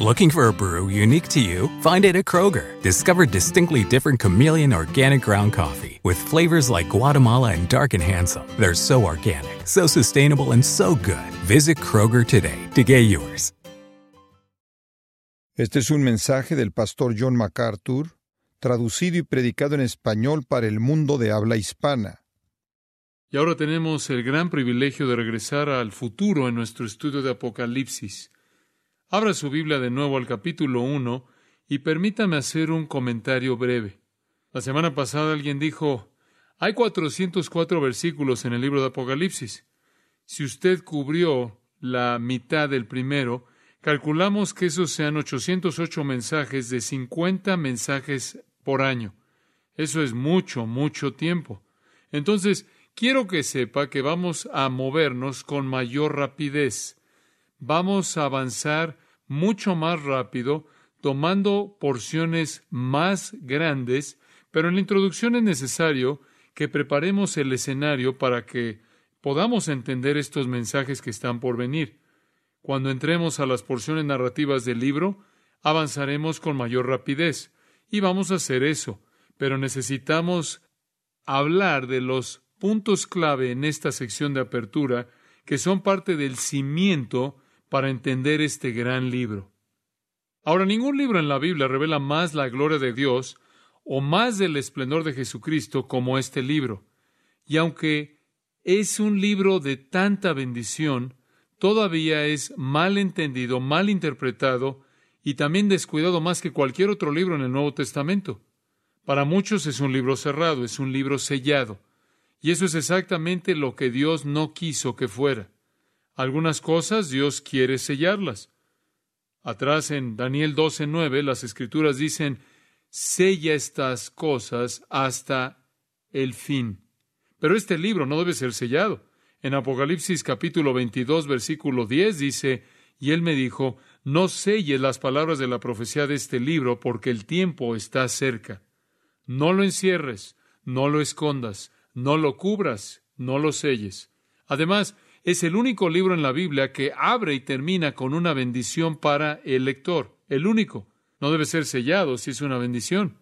Looking for a brew unique to you? Find it at Kroger. Discover distinctly different chameleon organic ground coffee with flavors like Guatemala and Dark and Handsome. They're so organic, so sustainable, and so good. Visit Kroger today to get yours. Este es un mensaje del pastor John MacArthur, traducido y predicado en español para el mundo de habla hispana. Y ahora tenemos el gran privilegio de regresar al futuro en nuestro estudio de Apocalipsis. Abra su Biblia de nuevo al capítulo 1 y permítame hacer un comentario breve. La semana pasada alguien dijo, hay 404 versículos en el libro de Apocalipsis. Si usted cubrió la mitad del primero, calculamos que esos sean 808 mensajes de 50 mensajes por año. Eso es mucho, mucho tiempo. Entonces, quiero que sepa que vamos a movernos con mayor rapidez. Vamos a avanzar mucho más rápido, tomando porciones más grandes, pero en la introducción es necesario que preparemos el escenario para que podamos entender estos mensajes que están por venir. Cuando entremos a las porciones narrativas del libro, avanzaremos con mayor rapidez, y vamos a hacer eso, pero necesitamos hablar de los puntos clave en esta sección de apertura que son parte del cimiento para entender este gran libro. Ahora, ningún libro en la Biblia revela más la gloria de Dios o más del esplendor de Jesucristo como este libro. Y aunque es un libro de tanta bendición, todavía es mal entendido, mal interpretado y también descuidado más que cualquier otro libro en el Nuevo Testamento. Para muchos es un libro cerrado, es un libro sellado. Y eso es exactamente lo que Dios no quiso que fuera. Algunas cosas Dios quiere sellarlas. Atrás en Daniel 12:9 las escrituras dicen, sella estas cosas hasta el fin. Pero este libro no debe ser sellado. En Apocalipsis capítulo 22 versículo 10 dice, y él me dijo, no selles las palabras de la profecía de este libro porque el tiempo está cerca. No lo encierres, no lo escondas, no lo cubras, no lo selles. Además, es el único libro en la Biblia que abre y termina con una bendición para el lector. El único. No debe ser sellado si es una bendición.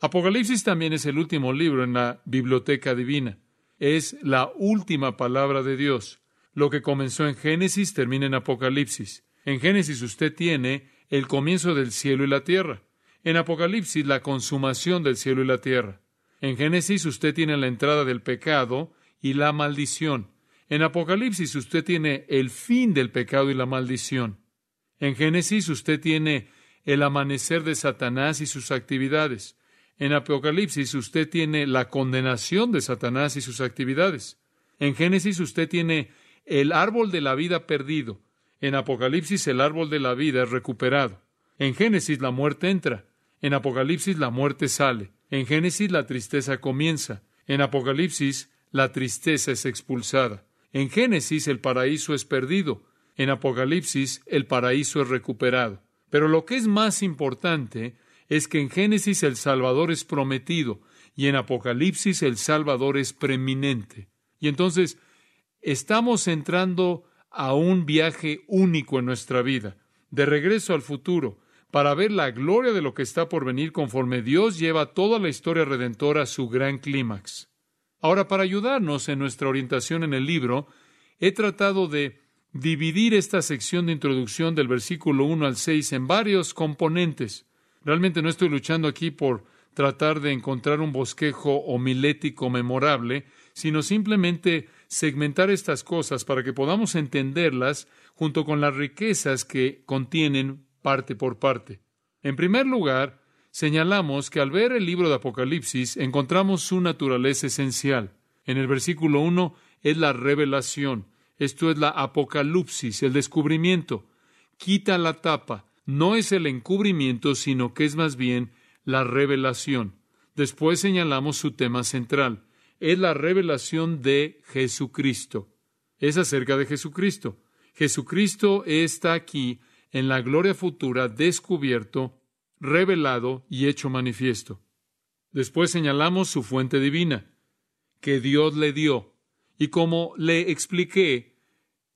Apocalipsis también es el último libro en la biblioteca divina. Es la última palabra de Dios. Lo que comenzó en Génesis termina en Apocalipsis. En Génesis usted tiene el comienzo del cielo y la tierra. En Apocalipsis la consumación del cielo y la tierra. En Génesis usted tiene la entrada del pecado y la maldición. En Apocalipsis usted tiene el fin del pecado y la maldición. En Génesis usted tiene el amanecer de Satanás y sus actividades. En Apocalipsis usted tiene la condenación de Satanás y sus actividades. En Génesis usted tiene el árbol de la vida perdido. En Apocalipsis el árbol de la vida es recuperado. En Génesis la muerte entra. En Apocalipsis la muerte sale. En Génesis la tristeza comienza. En Apocalipsis la tristeza es expulsada. En Génesis el paraíso es perdido, en Apocalipsis el paraíso es recuperado. Pero lo que es más importante es que en Génesis el Salvador es prometido y en Apocalipsis el Salvador es preeminente. Y entonces estamos entrando a un viaje único en nuestra vida, de regreso al futuro, para ver la gloria de lo que está por venir conforme Dios lleva toda la historia redentora a su gran clímax. Ahora, para ayudarnos en nuestra orientación en el libro, he tratado de dividir esta sección de introducción del versículo 1 al 6 en varios componentes. Realmente no estoy luchando aquí por tratar de encontrar un bosquejo homilético memorable, sino simplemente segmentar estas cosas para que podamos entenderlas junto con las riquezas que contienen parte por parte. En primer lugar, señalamos que al ver el libro de Apocalipsis encontramos su naturaleza esencial. En el versículo 1 es la revelación, esto es la apocalipsis, el descubrimiento. Quita la tapa, no es el encubrimiento, sino que es más bien la revelación. Después señalamos su tema central. Es la revelación de Jesucristo. Es acerca de Jesucristo. Jesucristo está aquí en la gloria futura, descubierto, revelado y hecho manifiesto. Después señalamos su fuente divina, que Dios le dio. Y como le expliqué,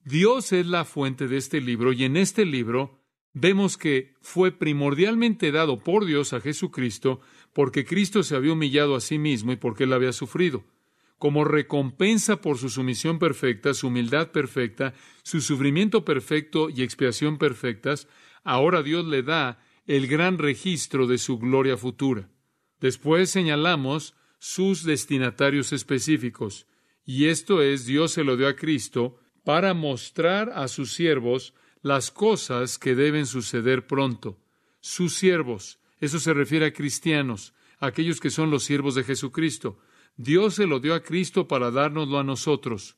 Dios es la fuente de este libro y en este libro vemos que fue primordialmente dado por Dios a Jesucristo porque Cristo se había humillado a sí mismo y porque él había sufrido. Como recompensa por su sumisión perfecta, su humildad perfecta, su sufrimiento perfecto y expiación perfectas, ahora Dios le da el gran registro de su gloria futura. Después señalamos sus destinatarios específicos, y esto es Dios se lo dio a Cristo para mostrar a sus siervos las cosas que deben suceder pronto. Sus siervos, eso se refiere a cristianos, aquellos que son los siervos de Jesucristo. Dios se lo dio a Cristo para dárnoslo a nosotros.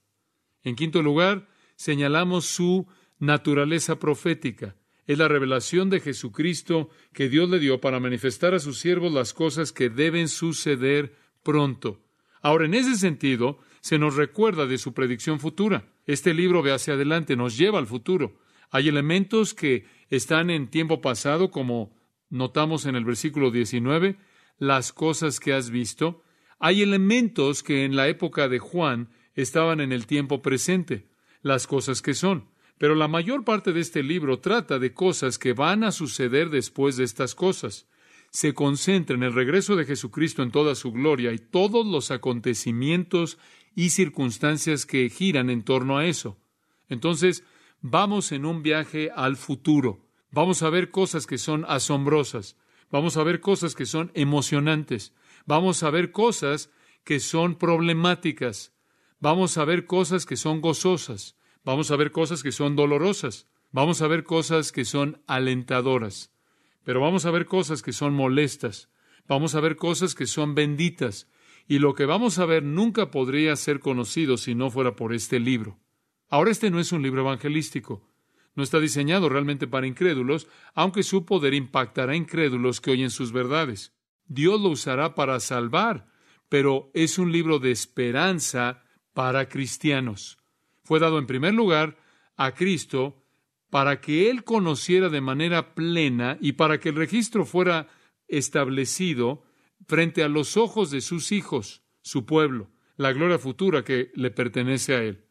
En quinto lugar, señalamos su naturaleza profética es la revelación de Jesucristo que Dios le dio para manifestar a sus siervos las cosas que deben suceder pronto. Ahora, en ese sentido, se nos recuerda de su predicción futura. Este libro ve hacia adelante, nos lleva al futuro. Hay elementos que están en tiempo pasado, como notamos en el versículo 19, las cosas que has visto. Hay elementos que en la época de Juan estaban en el tiempo presente, las cosas que son. Pero la mayor parte de este libro trata de cosas que van a suceder después de estas cosas. Se concentra en el regreso de Jesucristo en toda su gloria y todos los acontecimientos y circunstancias que giran en torno a eso. Entonces, vamos en un viaje al futuro. Vamos a ver cosas que son asombrosas. Vamos a ver cosas que son emocionantes. Vamos a ver cosas que son problemáticas. Vamos a ver cosas que son gozosas. Vamos a ver cosas que son dolorosas, vamos a ver cosas que son alentadoras, pero vamos a ver cosas que son molestas, vamos a ver cosas que son benditas, y lo que vamos a ver nunca podría ser conocido si no fuera por este libro. Ahora este no es un libro evangelístico, no está diseñado realmente para incrédulos, aunque su poder impactará a incrédulos que oyen sus verdades. Dios lo usará para salvar, pero es un libro de esperanza para cristianos fue dado en primer lugar a Cristo para que Él conociera de manera plena y para que el registro fuera establecido frente a los ojos de sus hijos, su pueblo, la gloria futura que le pertenece a Él.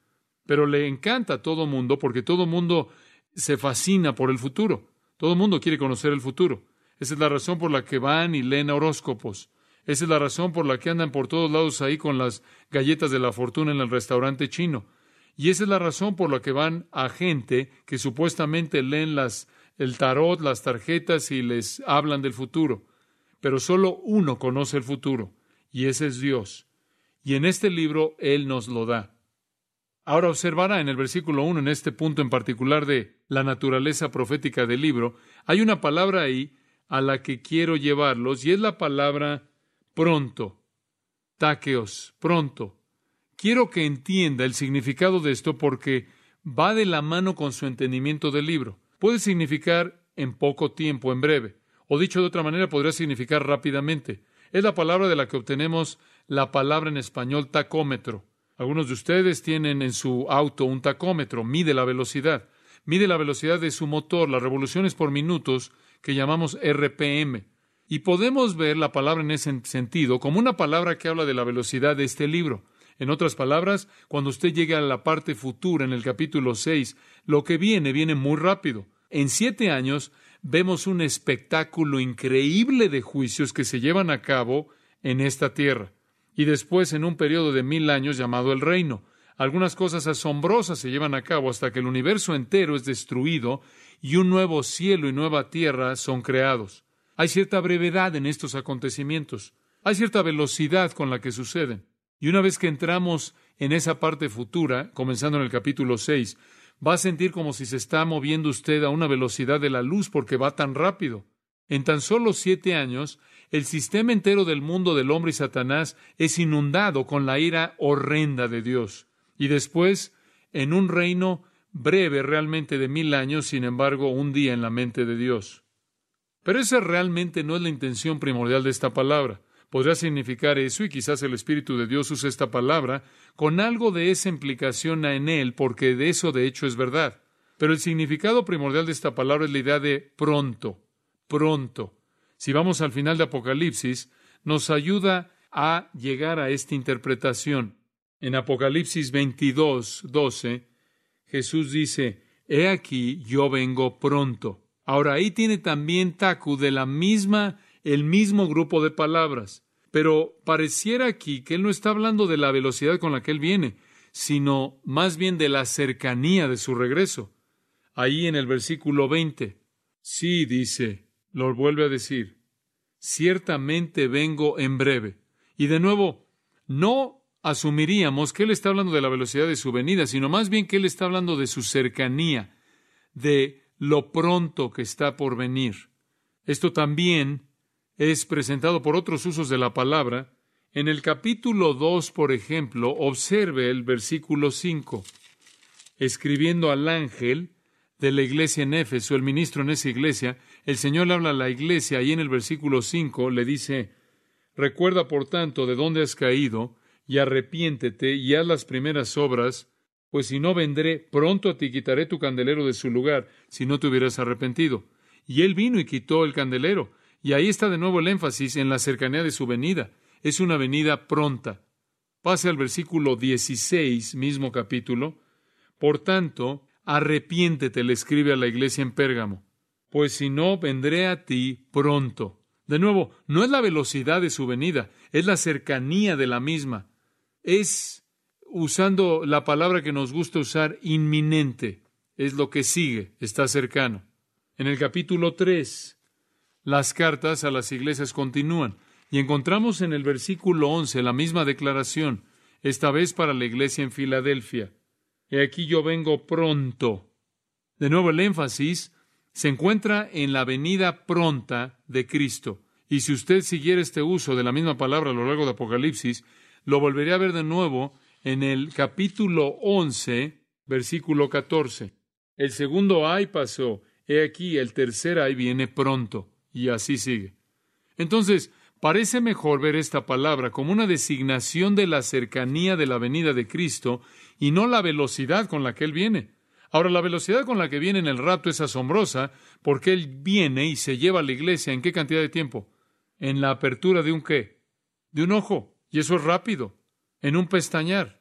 Pero le encanta a todo mundo porque todo mundo se fascina por el futuro. Todo mundo quiere conocer el futuro. Esa es la razón por la que van y leen horóscopos. Esa es la razón por la que andan por todos lados ahí con las galletas de la fortuna en el restaurante chino. Y esa es la razón por la que van a gente que supuestamente leen las, el tarot, las tarjetas y les hablan del futuro. Pero solo uno conoce el futuro, y ese es Dios. Y en este libro Él nos lo da. Ahora observará en el versículo 1, en este punto en particular de la naturaleza profética del libro, hay una palabra ahí a la que quiero llevarlos, y es la palabra pronto. Taqueos, pronto. Quiero que entienda el significado de esto porque va de la mano con su entendimiento del libro. Puede significar en poco tiempo, en breve, o dicho de otra manera, podría significar rápidamente. Es la palabra de la que obtenemos la palabra en español tacómetro. Algunos de ustedes tienen en su auto un tacómetro, mide la velocidad, mide la velocidad de su motor, las revoluciones por minutos que llamamos RPM. Y podemos ver la palabra en ese sentido como una palabra que habla de la velocidad de este libro. En otras palabras, cuando usted llegue a la parte futura en el capítulo 6, lo que viene viene muy rápido. En siete años vemos un espectáculo increíble de juicios que se llevan a cabo en esta tierra. Y después en un periodo de mil años llamado el reino. Algunas cosas asombrosas se llevan a cabo hasta que el universo entero es destruido y un nuevo cielo y nueva tierra son creados. Hay cierta brevedad en estos acontecimientos. Hay cierta velocidad con la que suceden. Y una vez que entramos en esa parte futura, comenzando en el capítulo 6, va a sentir como si se está moviendo usted a una velocidad de la luz porque va tan rápido. En tan solo siete años, el sistema entero del mundo del hombre y Satanás es inundado con la ira horrenda de Dios. Y después, en un reino breve realmente de mil años, sin embargo, un día en la mente de Dios. Pero esa realmente no es la intención primordial de esta palabra. Podría significar eso y quizás el Espíritu de Dios use esta palabra con algo de esa implicación en él, porque de eso de hecho es verdad. Pero el significado primordial de esta palabra es la idea de pronto, pronto. Si vamos al final de Apocalipsis, nos ayuda a llegar a esta interpretación. En Apocalipsis 22, 12, Jesús dice, He aquí, yo vengo pronto. Ahora ahí tiene también Taku de la misma, el mismo grupo de palabras. Pero pareciera aquí que él no está hablando de la velocidad con la que él viene, sino más bien de la cercanía de su regreso. Ahí en el versículo 20. Sí, dice, lo vuelve a decir, ciertamente vengo en breve. Y de nuevo, no asumiríamos que Él está hablando de la velocidad de su venida, sino más bien que Él está hablando de su cercanía, de lo pronto que está por venir. Esto también es presentado por otros usos de la palabra. En el capítulo 2, por ejemplo, observe el versículo 5. Escribiendo al ángel de la iglesia en Éfeso, el ministro en esa iglesia, el Señor habla a la iglesia y en el versículo 5 le dice, Recuerda, por tanto, de dónde has caído y arrepiéntete y haz las primeras obras, pues si no vendré, pronto a ti quitaré tu candelero de su lugar, si no te hubieras arrepentido. Y él vino y quitó el candelero. Y ahí está de nuevo el énfasis en la cercanía de su venida. Es una venida pronta. Pase al versículo 16, mismo capítulo. Por tanto, arrepiéntete, le escribe a la iglesia en Pérgamo, pues si no, vendré a ti pronto. De nuevo, no es la velocidad de su venida, es la cercanía de la misma es, usando la palabra que nos gusta usar, inminente. Es lo que sigue, está cercano. En el capítulo 3, las cartas a las iglesias continúan y encontramos en el versículo 11 la misma declaración, esta vez para la iglesia en Filadelfia. He aquí yo vengo pronto. De nuevo el énfasis se encuentra en la venida pronta de Cristo. Y si usted siguiera este uso de la misma palabra a lo largo de Apocalipsis, lo volveré a ver de nuevo en el capítulo 11, versículo 14. El segundo ay pasó, he aquí, el tercer ay viene pronto, y así sigue. Entonces, parece mejor ver esta palabra como una designación de la cercanía de la venida de Cristo y no la velocidad con la que Él viene. Ahora, la velocidad con la que viene en el rapto es asombrosa porque Él viene y se lleva a la iglesia en qué cantidad de tiempo? En la apertura de un qué? De un ojo. Y eso es rápido, en un pestañear.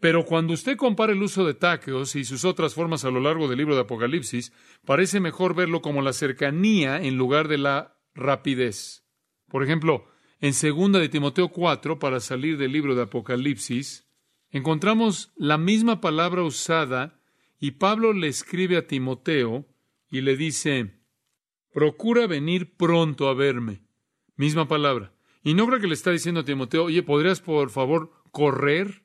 Pero cuando usted compara el uso de taqueos y sus otras formas a lo largo del libro de Apocalipsis, parece mejor verlo como la cercanía en lugar de la rapidez. Por ejemplo, en 2 de Timoteo 4, para salir del libro de Apocalipsis, encontramos la misma palabra usada y Pablo le escribe a Timoteo y le dice, procura venir pronto a verme. Misma palabra. Y no creo que le está diciendo a Timoteo, oye, ¿podrías por favor correr?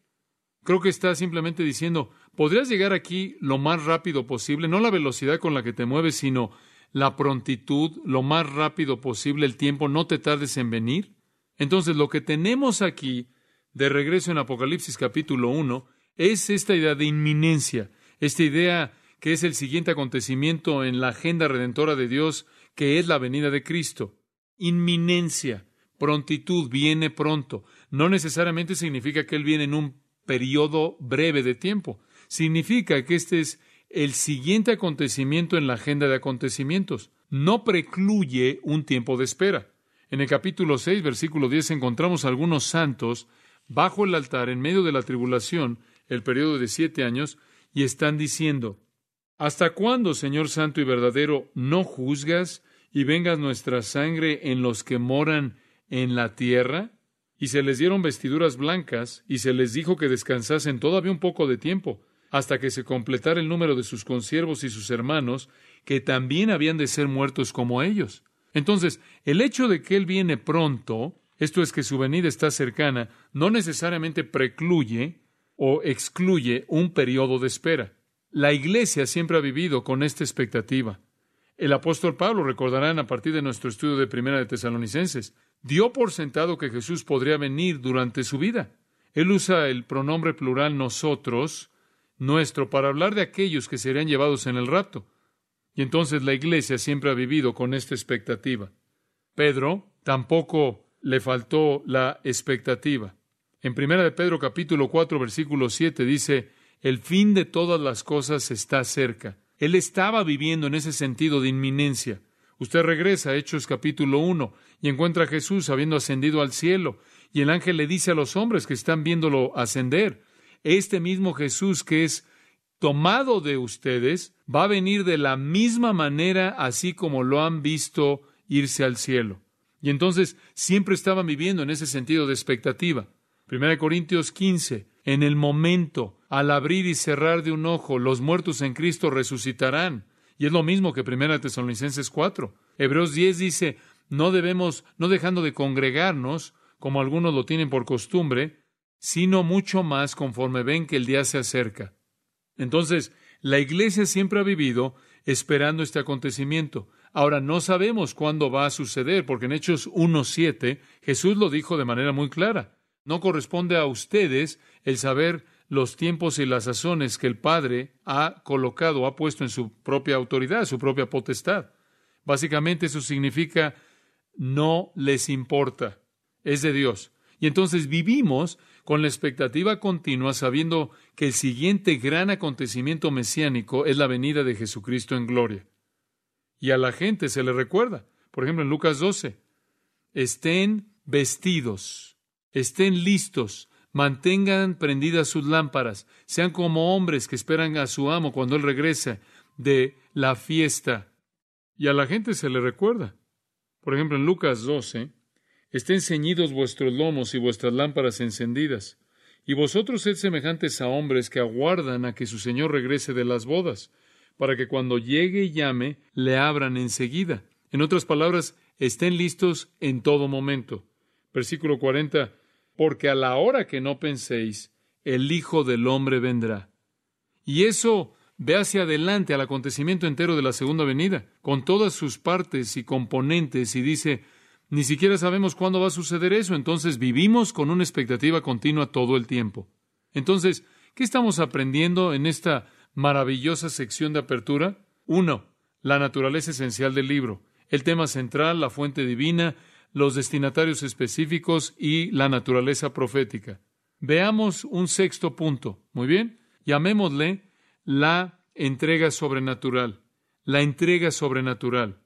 Creo que está simplemente diciendo, ¿podrías llegar aquí lo más rápido posible? No la velocidad con la que te mueves, sino la prontitud, lo más rápido posible, el tiempo, no te tardes en venir. Entonces, lo que tenemos aquí, de regreso en Apocalipsis capítulo 1, es esta idea de inminencia, esta idea que es el siguiente acontecimiento en la agenda redentora de Dios, que es la venida de Cristo. Inminencia. Prontitud viene pronto. No necesariamente significa que Él viene en un periodo breve de tiempo. Significa que este es el siguiente acontecimiento en la agenda de acontecimientos. No precluye un tiempo de espera. En el capítulo 6, versículo 10, encontramos algunos santos bajo el altar en medio de la tribulación, el periodo de siete años, y están diciendo, ¿Hasta cuándo, Señor Santo y verdadero, no juzgas y vengas nuestra sangre en los que moran en la tierra? Y se les dieron vestiduras blancas, y se les dijo que descansasen todavía un poco de tiempo, hasta que se completara el número de sus consiervos y sus hermanos, que también habían de ser muertos como ellos. Entonces, el hecho de que Él viene pronto, esto es que su venida está cercana, no necesariamente precluye o excluye un periodo de espera. La Iglesia siempre ha vivido con esta expectativa. El apóstol Pablo, recordarán a partir de nuestro estudio de Primera de Tesalonicenses, dio por sentado que Jesús podría venir durante su vida. Él usa el pronombre plural nosotros, nuestro para hablar de aquellos que serían llevados en el rapto. Y entonces la iglesia siempre ha vivido con esta expectativa. Pedro tampoco le faltó la expectativa. En primera de Pedro capítulo 4 versículo 7 dice, el fin de todas las cosas está cerca. Él estaba viviendo en ese sentido de inminencia. Usted regresa a Hechos capítulo 1 y encuentra a Jesús habiendo ascendido al cielo, y el ángel le dice a los hombres que están viéndolo ascender, este mismo Jesús que es tomado de ustedes va a venir de la misma manera así como lo han visto irse al cielo. Y entonces siempre estaban viviendo en ese sentido de expectativa. 1 Corintios 15, en el momento, al abrir y cerrar de un ojo, los muertos en Cristo resucitarán. Y es lo mismo que 1 Tesalonicenses 4. Hebreos 10 dice, no debemos, no dejando de congregarnos, como algunos lo tienen por costumbre, sino mucho más conforme ven que el día se acerca. Entonces, la iglesia siempre ha vivido esperando este acontecimiento. Ahora, no sabemos cuándo va a suceder, porque en Hechos 1.7 Jesús lo dijo de manera muy clara. No corresponde a ustedes el saber los tiempos y las sazones que el Padre ha colocado, ha puesto en su propia autoridad, su propia potestad. Básicamente eso significa no les importa, es de Dios. Y entonces vivimos con la expectativa continua, sabiendo que el siguiente gran acontecimiento mesiánico es la venida de Jesucristo en gloria. Y a la gente se le recuerda, por ejemplo en Lucas 12, estén vestidos, estén listos, mantengan prendidas sus lámparas, sean como hombres que esperan a su amo cuando él regresa de la fiesta. Y a la gente se le recuerda. Por ejemplo, en Lucas 12, estén ceñidos vuestros lomos y vuestras lámparas encendidas. Y vosotros sed semejantes a hombres que aguardan a que su Señor regrese de las bodas, para que cuando llegue y llame, le abran enseguida. En otras palabras, estén listos en todo momento. Versículo 40. Porque a la hora que no penséis, el Hijo del Hombre vendrá. Y eso ve hacia adelante al acontecimiento entero de la segunda venida, con todas sus partes y componentes, y dice, ni siquiera sabemos cuándo va a suceder eso, entonces vivimos con una expectativa continua todo el tiempo. Entonces, ¿qué estamos aprendiendo en esta maravillosa sección de apertura? Uno, la naturaleza esencial del libro, el tema central, la fuente divina, los destinatarios específicos y la naturaleza profética. Veamos un sexto punto. Muy bien. Llamémosle la entrega sobrenatural. La entrega sobrenatural.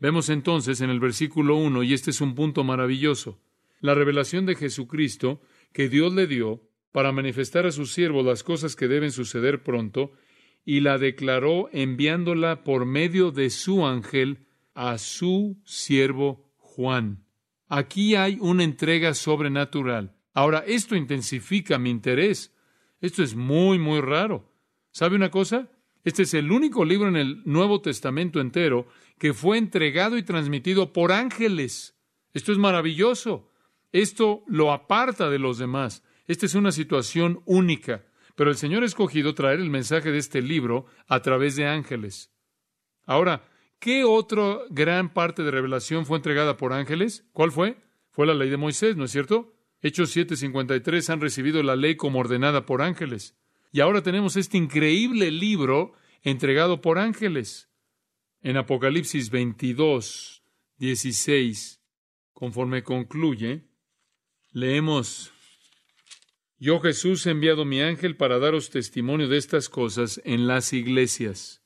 Vemos entonces en el versículo 1, y este es un punto maravilloso, la revelación de Jesucristo que Dios le dio para manifestar a sus siervos las cosas que deben suceder pronto, y la declaró enviándola por medio de su ángel a su siervo Juan. Aquí hay una entrega sobrenatural. Ahora, esto intensifica mi interés. Esto es muy, muy raro. ¿Sabe una cosa? Este es el único libro en el Nuevo Testamento entero que fue entregado y transmitido por ángeles. Esto es maravilloso. Esto lo aparta de los demás. Esta es una situación única. Pero el Señor ha escogido traer el mensaje de este libro a través de ángeles. Ahora, ¿qué otra gran parte de revelación fue entregada por ángeles? ¿Cuál fue? Fue la ley de Moisés, ¿no es cierto? Hechos 7:53 han recibido la ley como ordenada por ángeles. Y ahora tenemos este increíble libro entregado por ángeles. En Apocalipsis 22, 16, conforme concluye, leemos, Yo Jesús he enviado mi ángel para daros testimonio de estas cosas en las iglesias.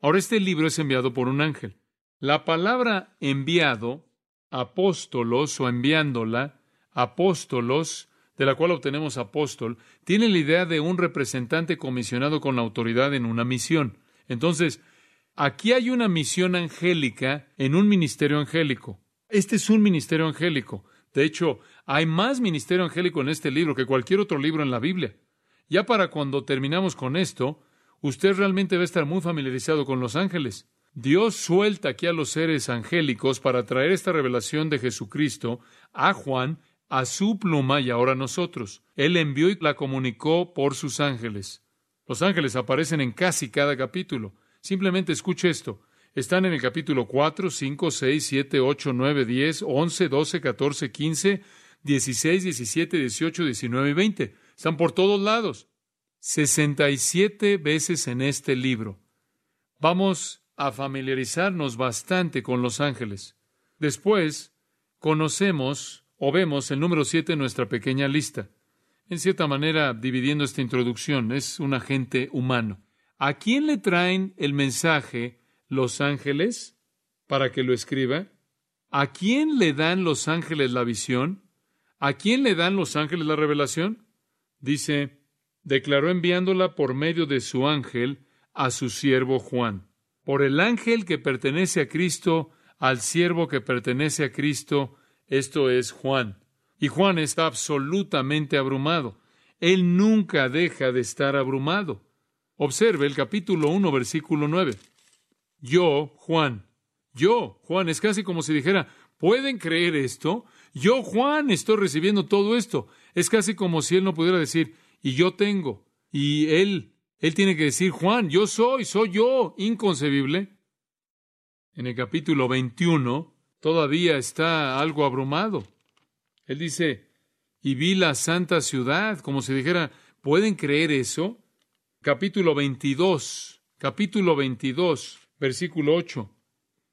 Ahora este libro es enviado por un ángel. La palabra enviado, apóstolos o enviándola, apóstolos, de la cual obtenemos apóstol, tiene la idea de un representante comisionado con autoridad en una misión. Entonces, aquí hay una misión angélica en un ministerio angélico. Este es un ministerio angélico. De hecho, hay más ministerio angélico en este libro que cualquier otro libro en la Biblia. Ya para cuando terminamos con esto, usted realmente va a estar muy familiarizado con los ángeles. Dios suelta aquí a los seres angélicos para traer esta revelación de Jesucristo a Juan a su pluma y ahora nosotros. Él envió y la comunicó por sus ángeles. Los ángeles aparecen en casi cada capítulo. Simplemente escuche esto. Están en el capítulo 4, 5, 6, 7, 8, 9, 10, 11, 12, 14, 15, 16, 17, 18, 19 y 20. Están por todos lados. 67 veces en este libro. Vamos a familiarizarnos bastante con los ángeles. Después, conocemos o vemos el número 7 en nuestra pequeña lista. En cierta manera, dividiendo esta introducción, es un agente humano. ¿A quién le traen el mensaje los ángeles para que lo escriba? ¿A quién le dan los ángeles la visión? ¿A quién le dan los ángeles la revelación? Dice, declaró enviándola por medio de su ángel a su siervo Juan. Por el ángel que pertenece a Cristo, al siervo que pertenece a Cristo, esto es Juan. Y Juan está absolutamente abrumado. Él nunca deja de estar abrumado. Observe el capítulo 1, versículo 9. Yo, Juan, yo, Juan, es casi como si dijera, ¿pueden creer esto? Yo, Juan, estoy recibiendo todo esto. Es casi como si él no pudiera decir, y yo tengo. Y él, él tiene que decir, Juan, yo soy, soy yo, inconcebible. En el capítulo 21 todavía está algo abrumado. Él dice, y vi la santa ciudad, como si dijera, ¿pueden creer eso? Capítulo 22, capítulo 22, versículo 8.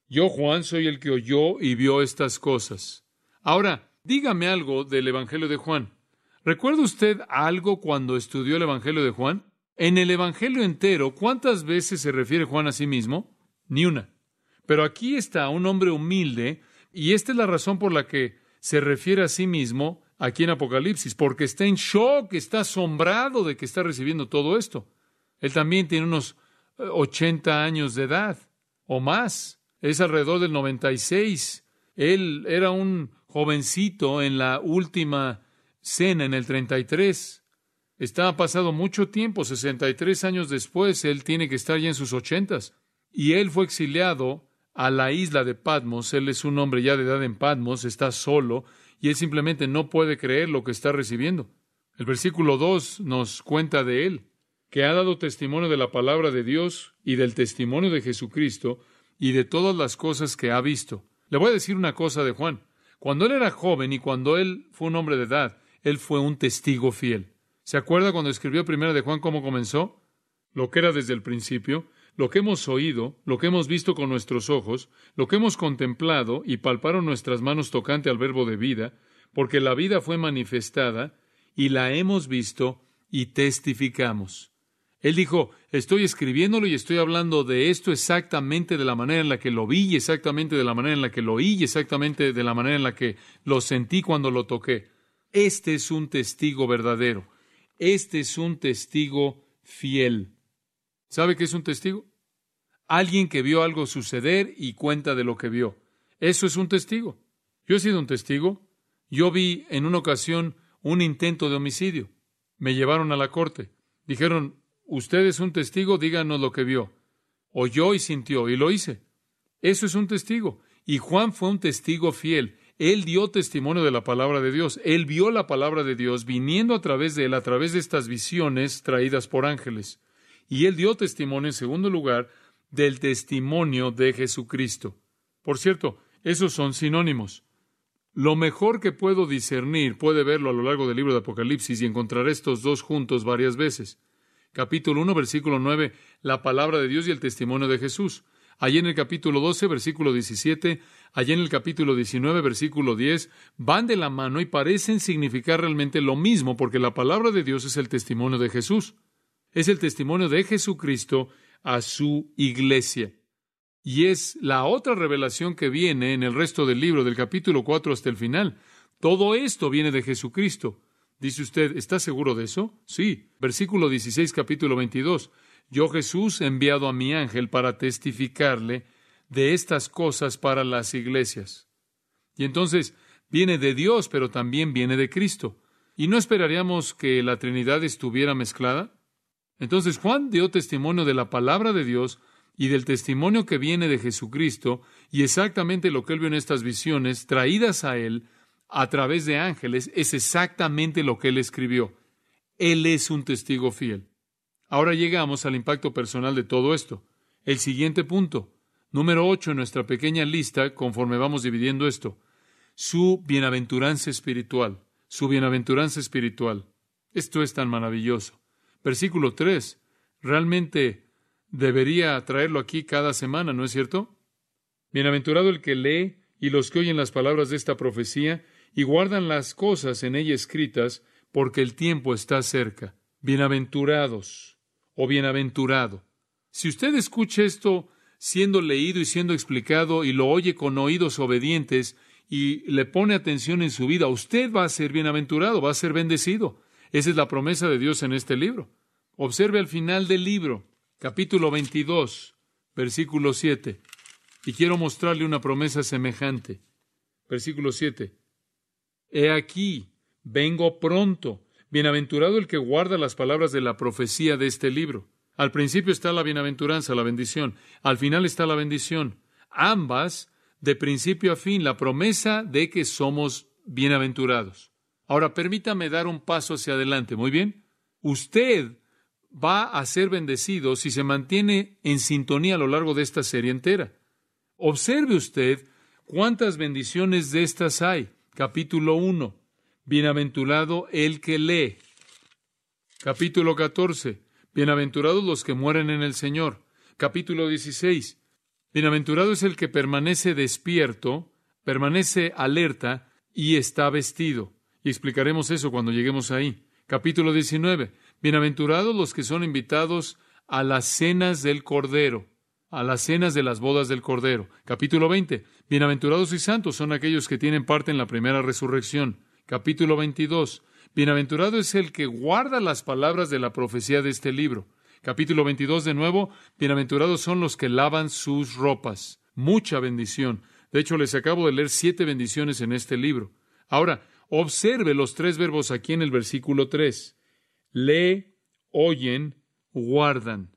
Yo, Juan, soy el que oyó y vio estas cosas. Ahora, dígame algo del Evangelio de Juan. ¿Recuerda usted algo cuando estudió el Evangelio de Juan? En el Evangelio entero, ¿cuántas veces se refiere Juan a sí mismo? Ni una. Pero aquí está un hombre humilde, y esta es la razón por la que se refiere a sí mismo aquí en Apocalipsis, porque está en shock, está asombrado de que está recibiendo todo esto. Él también tiene unos 80 eh, años de edad o más, es alrededor del 96. Él era un jovencito en la última cena en el 33. Está pasado mucho tiempo, 63 años después, él tiene que estar ya en sus ochentas. Y él fue exiliado a la isla de Patmos. Él es un hombre ya de edad en Patmos, está solo y él simplemente no puede creer lo que está recibiendo. El versículo 2 nos cuenta de él, que ha dado testimonio de la palabra de Dios y del testimonio de Jesucristo y de todas las cosas que ha visto. Le voy a decir una cosa de Juan. Cuando él era joven y cuando él fue un hombre de edad, él fue un testigo fiel. ¿Se acuerda cuando escribió primera de Juan cómo comenzó? Lo que era desde el principio, lo que hemos oído, lo que hemos visto con nuestros ojos, lo que hemos contemplado y palparon nuestras manos tocante al verbo de vida, porque la vida fue manifestada y la hemos visto y testificamos. Él dijo, estoy escribiéndolo y estoy hablando de esto exactamente de la manera en la que lo vi, y exactamente de la manera en la que lo oí, exactamente de la manera en la que lo sentí cuando lo toqué. Este es un testigo verdadero. Este es un testigo fiel. ¿Sabe qué es un testigo? Alguien que vio algo suceder y cuenta de lo que vio. Eso es un testigo. Yo he sido un testigo. Yo vi en una ocasión un intento de homicidio. Me llevaron a la corte. Dijeron, usted es un testigo, díganos lo que vio. Oyó y sintió, y lo hice. Eso es un testigo. Y Juan fue un testigo fiel. Él dio testimonio de la palabra de Dios. Él vio la palabra de Dios viniendo a través de él, a través de estas visiones traídas por ángeles y él dio testimonio, en segundo lugar, del testimonio de Jesucristo. Por cierto, esos son sinónimos. Lo mejor que puedo discernir puede verlo a lo largo del libro de Apocalipsis y encontrar estos dos juntos varias veces. Capítulo 1, versículo 9, la palabra de Dios y el testimonio de Jesús. Allí en el capítulo 12, versículo 17, allí en el capítulo 19, versículo 10, van de la mano y parecen significar realmente lo mismo porque la palabra de Dios es el testimonio de Jesús es el testimonio de Jesucristo a su iglesia. Y es la otra revelación que viene en el resto del libro, del capítulo 4 hasta el final. Todo esto viene de Jesucristo. Dice usted, ¿está seguro de eso? Sí. Versículo 16, capítulo 22. Yo Jesús he enviado a mi ángel para testificarle de estas cosas para las iglesias. Y entonces viene de Dios, pero también viene de Cristo. ¿Y no esperaríamos que la Trinidad estuviera mezclada? Entonces Juan dio testimonio de la palabra de Dios y del testimonio que viene de Jesucristo y exactamente lo que él vio en estas visiones traídas a él a través de ángeles es exactamente lo que él escribió. Él es un testigo fiel. Ahora llegamos al impacto personal de todo esto. El siguiente punto, número ocho en nuestra pequeña lista, conforme vamos dividiendo esto, su bienaventuranza espiritual, su bienaventuranza espiritual. Esto es tan maravilloso. Versículo 3. Realmente debería traerlo aquí cada semana, ¿no es cierto? Bienaventurado el que lee y los que oyen las palabras de esta profecía y guardan las cosas en ella escritas, porque el tiempo está cerca. Bienaventurados o bienaventurado. Si usted escucha esto siendo leído y siendo explicado y lo oye con oídos obedientes y le pone atención en su vida, usted va a ser bienaventurado, va a ser bendecido. Esa es la promesa de Dios en este libro. Observe al final del libro, capítulo 22, versículo 7. Y quiero mostrarle una promesa semejante. Versículo 7. He aquí, vengo pronto. Bienaventurado el que guarda las palabras de la profecía de este libro. Al principio está la bienaventuranza, la bendición. Al final está la bendición. Ambas, de principio a fin, la promesa de que somos bienaventurados. Ahora, permítame dar un paso hacia adelante. Muy bien. Usted va a ser bendecido si se mantiene en sintonía a lo largo de esta serie entera. Observe usted cuántas bendiciones de estas hay. Capítulo 1. Bienaventurado el que lee. Capítulo 14. Bienaventurados los que mueren en el Señor. Capítulo 16. Bienaventurado es el que permanece despierto, permanece alerta y está vestido. Y explicaremos eso cuando lleguemos ahí. Capítulo 19. Bienaventurados los que son invitados a las cenas del Cordero, a las cenas de las bodas del Cordero. Capítulo 20. Bienaventurados y santos son aquellos que tienen parte en la primera resurrección. Capítulo 22. Bienaventurado es el que guarda las palabras de la profecía de este libro. Capítulo 22 de nuevo, bienaventurados son los que lavan sus ropas. Mucha bendición. De hecho, les acabo de leer siete bendiciones en este libro. Ahora, observe los tres verbos aquí en el versículo 3. Lee, oyen, guardan.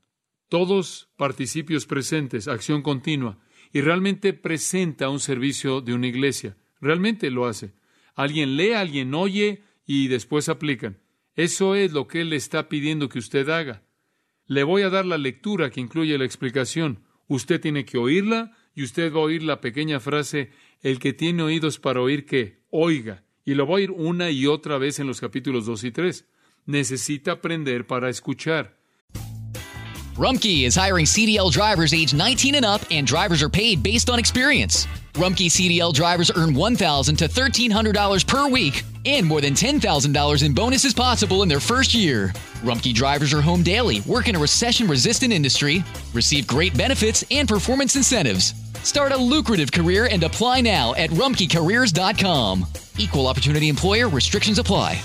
Todos participios presentes, acción continua. Y realmente presenta un servicio de una iglesia. Realmente lo hace. Alguien lee, alguien oye, y después aplican. Eso es lo que Él le está pidiendo que usted haga. Le voy a dar la lectura que incluye la explicación. Usted tiene que oírla y usted va a oír la pequeña frase, el que tiene oídos para oír que oiga. Y lo va a oír una y otra vez en los capítulos 2 y 3. Necesita aprender para escuchar. Rumkey is hiring CDL drivers age 19 and up, and drivers are paid based on experience. Rumkey CDL drivers earn $1,000 to $1,300 per week and more than $10,000 in bonuses possible in their first year. Rumkey drivers are home daily, work in a recession resistant industry, receive great benefits and performance incentives. Start a lucrative career and apply now at rumkeycareers.com. Equal opportunity employer restrictions apply.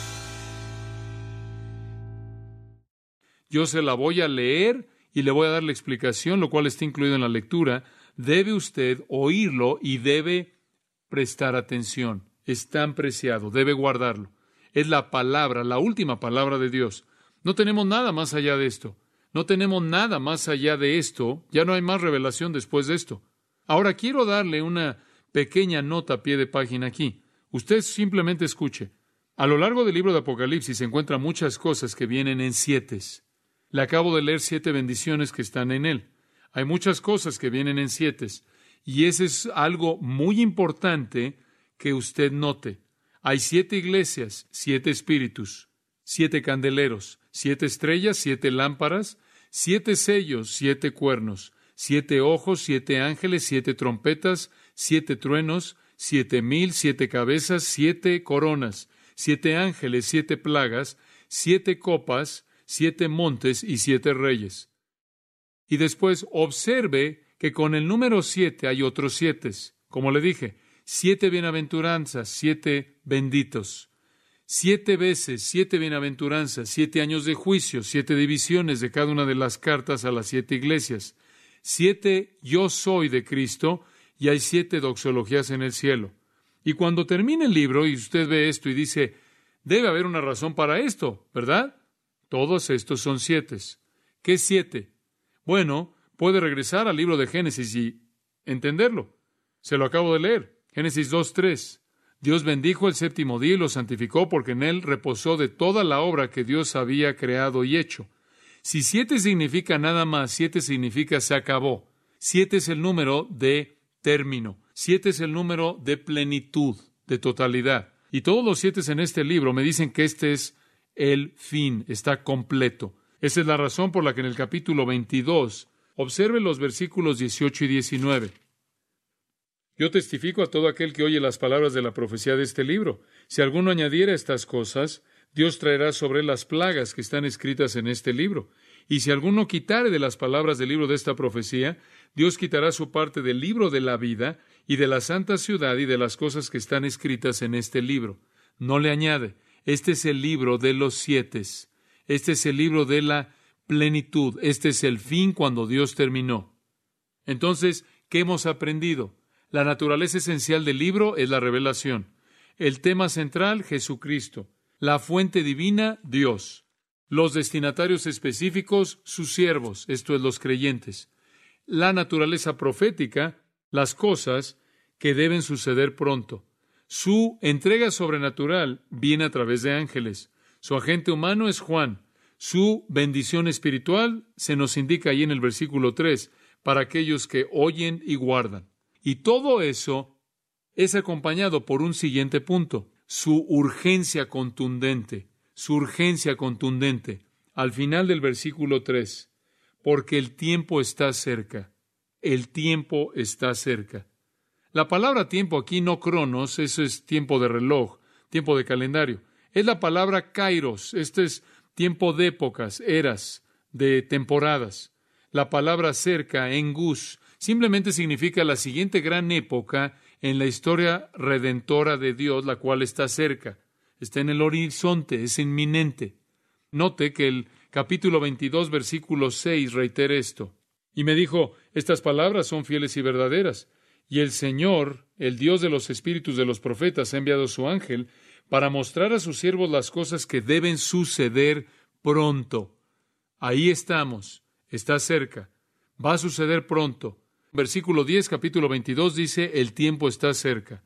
Yo se la voy a leer y le voy a dar la explicación, lo cual está incluido en la lectura. Debe usted oírlo y debe prestar atención. Es tan preciado, debe guardarlo. Es la palabra, la última palabra de Dios. No tenemos nada más allá de esto. No tenemos nada más allá de esto. Ya no hay más revelación después de esto. Ahora quiero darle una pequeña nota a pie de página aquí. Usted simplemente escuche. A lo largo del libro de Apocalipsis se encuentran muchas cosas que vienen en siete. Le acabo de leer siete bendiciones que están en él. Hay muchas cosas que vienen en siete. Y ese es algo muy importante que usted note. Hay siete iglesias, siete espíritus, siete candeleros, siete estrellas, siete lámparas, siete sellos, siete cuernos, siete ojos, siete ángeles, siete trompetas, siete truenos, siete mil, siete cabezas, siete coronas, siete ángeles, siete plagas, siete copas, siete montes y siete reyes. Y después observe que con el número siete hay otros siete. Como le dije, siete bienaventuranzas, siete benditos. Siete veces, siete bienaventuranzas, siete años de juicio, siete divisiones de cada una de las cartas a las siete iglesias. Siete yo soy de Cristo y hay siete doxologías en el cielo. Y cuando termine el libro y usted ve esto y dice, debe haber una razón para esto, ¿verdad? Todos estos son siete. ¿Qué siete? Bueno, puede regresar al libro de Génesis y entenderlo. Se lo acabo de leer. Génesis 2.3. Dios bendijo el séptimo día y lo santificó porque en él reposó de toda la obra que Dios había creado y hecho. Si siete significa nada más, siete significa se acabó. Siete es el número de término. Siete es el número de plenitud, de totalidad. Y todos los siete en este libro me dicen que este es el fin, está completo. Esa es la razón por la que en el capítulo 22 observe los versículos 18 y 19. Yo testifico a todo aquel que oye las palabras de la profecía de este libro. Si alguno añadiera estas cosas, Dios traerá sobre las plagas que están escritas en este libro. Y si alguno quitare de las palabras del libro de esta profecía, Dios quitará su parte del libro de la vida y de la santa ciudad y de las cosas que están escritas en este libro. No le añade, este es el libro de los siete. Este es el libro de la plenitud. Este es el fin cuando Dios terminó. Entonces, ¿qué hemos aprendido? La naturaleza esencial del libro es la revelación. El tema central, Jesucristo. La fuente divina, Dios. Los destinatarios específicos, sus siervos, esto es los creyentes. La naturaleza profética, las cosas que deben suceder pronto. Su entrega sobrenatural viene a través de ángeles. Su agente humano es Juan. Su bendición espiritual se nos indica ahí en el versículo 3, para aquellos que oyen y guardan. Y todo eso es acompañado por un siguiente punto su urgencia contundente, su urgencia contundente, al final del versículo 3, porque el tiempo está cerca, el tiempo está cerca. La palabra tiempo aquí no cronos, eso es tiempo de reloj, tiempo de calendario. Es la palabra kairos, este es tiempo de épocas, eras, de temporadas. La palabra cerca, engus, simplemente significa la siguiente gran época en la historia redentora de Dios, la cual está cerca, está en el horizonte, es inminente. Note que el capítulo 22, versículo 6 reitera esto. Y me dijo, estas palabras son fieles y verdaderas. Y el Señor, el Dios de los espíritus de los profetas, ha enviado su ángel para mostrar a sus siervos las cosas que deben suceder pronto. Ahí estamos, está cerca, va a suceder pronto. Versículo 10, capítulo 22 dice, el tiempo está cerca.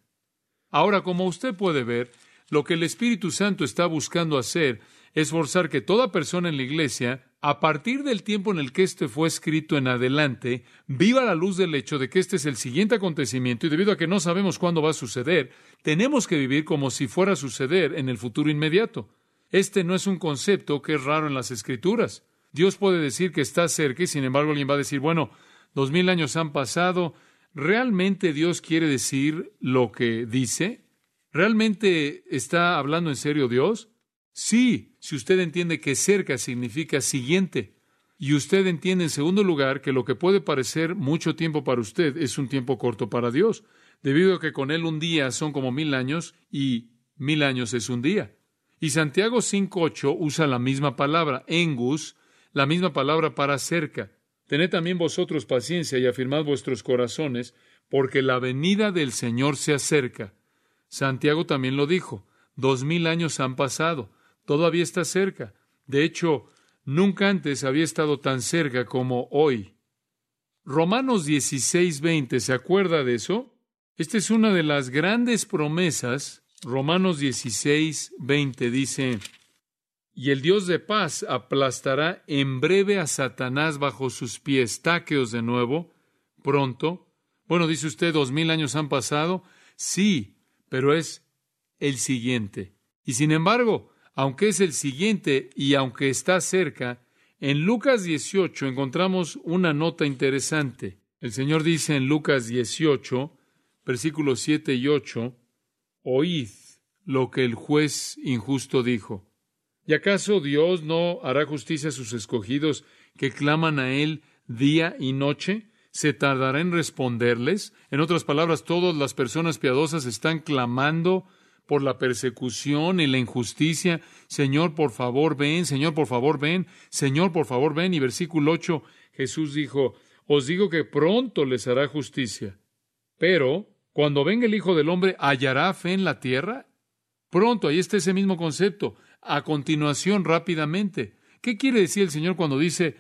Ahora, como usted puede ver, lo que el Espíritu Santo está buscando hacer es forzar que toda persona en la iglesia, a partir del tiempo en el que este fue escrito en adelante, viva la luz del hecho de que este es el siguiente acontecimiento y debido a que no sabemos cuándo va a suceder, tenemos que vivir como si fuera a suceder en el futuro inmediato. Este no es un concepto que es raro en las Escrituras. Dios puede decir que está cerca y sin embargo alguien va a decir, bueno, dos mil años han pasado, ¿realmente Dios quiere decir lo que dice? ¿Realmente está hablando en serio Dios? Sí, si usted entiende que cerca significa siguiente. Y usted entiende en segundo lugar que lo que puede parecer mucho tiempo para usted es un tiempo corto para Dios, debido a que con Él un día son como mil años y mil años es un día. Y Santiago 5.8 usa la misma palabra, engus, la misma palabra para cerca. Tened también vosotros paciencia y afirmad vuestros corazones, porque la venida del Señor se acerca. Santiago también lo dijo, dos mil años han pasado, todavía está cerca. De hecho, nunca antes había estado tan cerca como hoy. Romanos 16, 20, ¿se acuerda de eso? Esta es una de las grandes promesas. Romanos 16, 20 dice, y el Dios de paz aplastará en breve a Satanás bajo sus pies. Taqueos de nuevo, pronto. Bueno, dice usted, dos mil años han pasado. Sí, pero es el siguiente. Y sin embargo, aunque es el siguiente y aunque está cerca, en Lucas 18 encontramos una nota interesante. El Señor dice en Lucas 18, versículos 7 y 8, Oíd lo que el juez injusto dijo. ¿Y acaso Dios no hará justicia a sus escogidos que claman a Él día y noche? ¿Se tardará en responderles? En otras palabras, todas las personas piadosas están clamando por la persecución y la injusticia. Señor, por favor, ven, Señor, por favor, ven, Señor, por favor, ven. Y versículo 8, Jesús dijo, os digo que pronto les hará justicia. Pero, cuando venga el Hijo del Hombre, ¿hallará fe en la tierra? Pronto, ahí está ese mismo concepto a continuación rápidamente. ¿Qué quiere decir el Señor cuando dice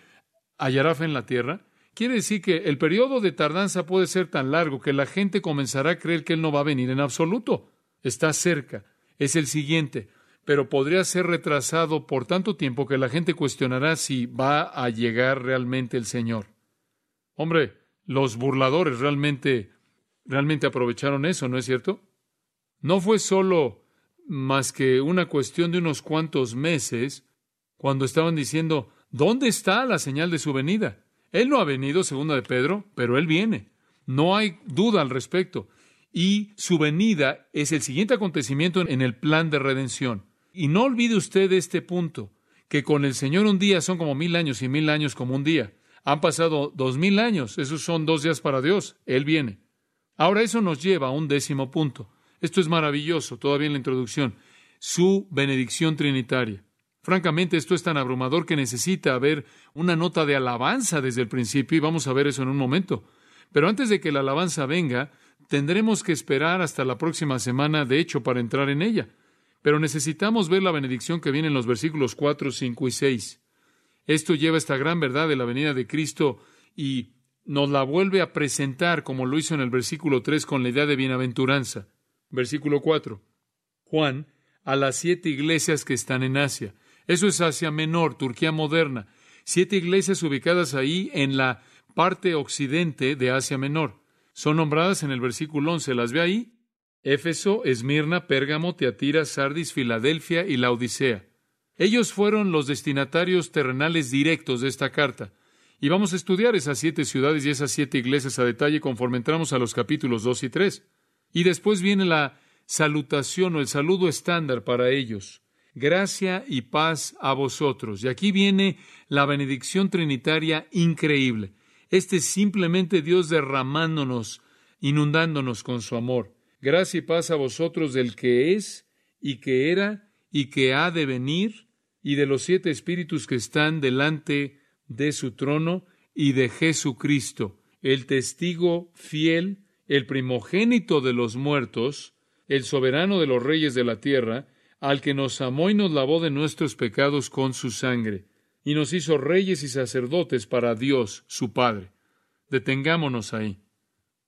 hallará fe en la tierra? Quiere decir que el periodo de tardanza puede ser tan largo que la gente comenzará a creer que Él no va a venir en absoluto. Está cerca. Es el siguiente. Pero podría ser retrasado por tanto tiempo que la gente cuestionará si va a llegar realmente el Señor. Hombre, los burladores realmente, realmente aprovecharon eso, ¿no es cierto? No fue solo más que una cuestión de unos cuantos meses, cuando estaban diciendo, ¿Dónde está la señal de su venida? Él no ha venido, segunda de Pedro, pero Él viene. No hay duda al respecto. Y su venida es el siguiente acontecimiento en el plan de redención. Y no olvide usted este punto, que con el Señor un día son como mil años y mil años como un día. Han pasado dos mil años, esos son dos días para Dios. Él viene. Ahora eso nos lleva a un décimo punto. Esto es maravilloso, todavía en la introducción. Su benedicción trinitaria. Francamente, esto es tan abrumador que necesita haber una nota de alabanza desde el principio y vamos a ver eso en un momento. Pero antes de que la alabanza venga, tendremos que esperar hasta la próxima semana, de hecho, para entrar en ella. Pero necesitamos ver la benedicción que viene en los versículos 4, 5 y 6. Esto lleva esta gran verdad de la venida de Cristo y nos la vuelve a presentar como lo hizo en el versículo 3 con la idea de bienaventuranza. Versículo 4. Juan, a las siete iglesias que están en Asia. Eso es Asia Menor, Turquía moderna. Siete iglesias ubicadas ahí en la parte occidente de Asia Menor. Son nombradas en el versículo 11. ¿Las ve ahí? Éfeso, Esmirna, Pérgamo, Teatira, Sardis, Filadelfia y la Odisea. Ellos fueron los destinatarios terrenales directos de esta carta. Y vamos a estudiar esas siete ciudades y esas siete iglesias a detalle conforme entramos a los capítulos 2 y 3. Y después viene la salutación o el saludo estándar para ellos gracia y paz a vosotros. Y aquí viene la benedicción trinitaria increíble. Este es simplemente Dios derramándonos, inundándonos con su amor. Gracia y paz a vosotros del que es y que era y que ha de venir y de los siete espíritus que están delante de su trono y de Jesucristo, el testigo fiel, el primogénito de los muertos, el soberano de los reyes de la tierra, al que nos amó y nos lavó de nuestros pecados con su sangre, y nos hizo reyes y sacerdotes para Dios, su Padre. Detengámonos ahí.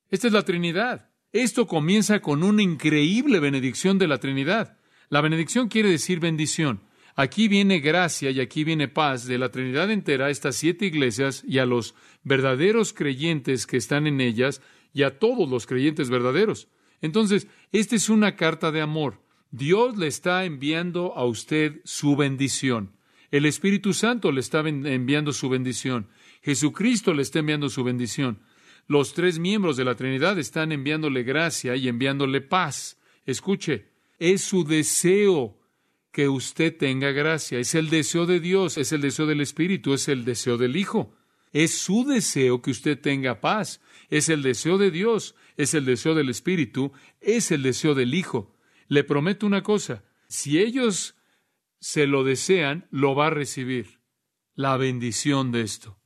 Esta es la Trinidad. Esto comienza con una increíble benedicción de la Trinidad. La benedicción quiere decir bendición. Aquí viene gracia y aquí viene paz de la Trinidad entera a estas siete iglesias y a los verdaderos creyentes que están en ellas y a todos los creyentes verdaderos. Entonces, esta es una carta de amor. Dios le está enviando a usted su bendición. El Espíritu Santo le está enviando su bendición. Jesucristo le está enviando su bendición. Los tres miembros de la Trinidad están enviándole gracia y enviándole paz. Escuche, es su deseo que usted tenga gracia. Es el deseo de Dios, es el deseo del Espíritu, es el deseo del Hijo. Es su deseo que usted tenga paz. Es el deseo de Dios, es el deseo del Espíritu, es el deseo del Hijo. Le prometo una cosa, si ellos se lo desean, lo va a recibir, la bendición de esto.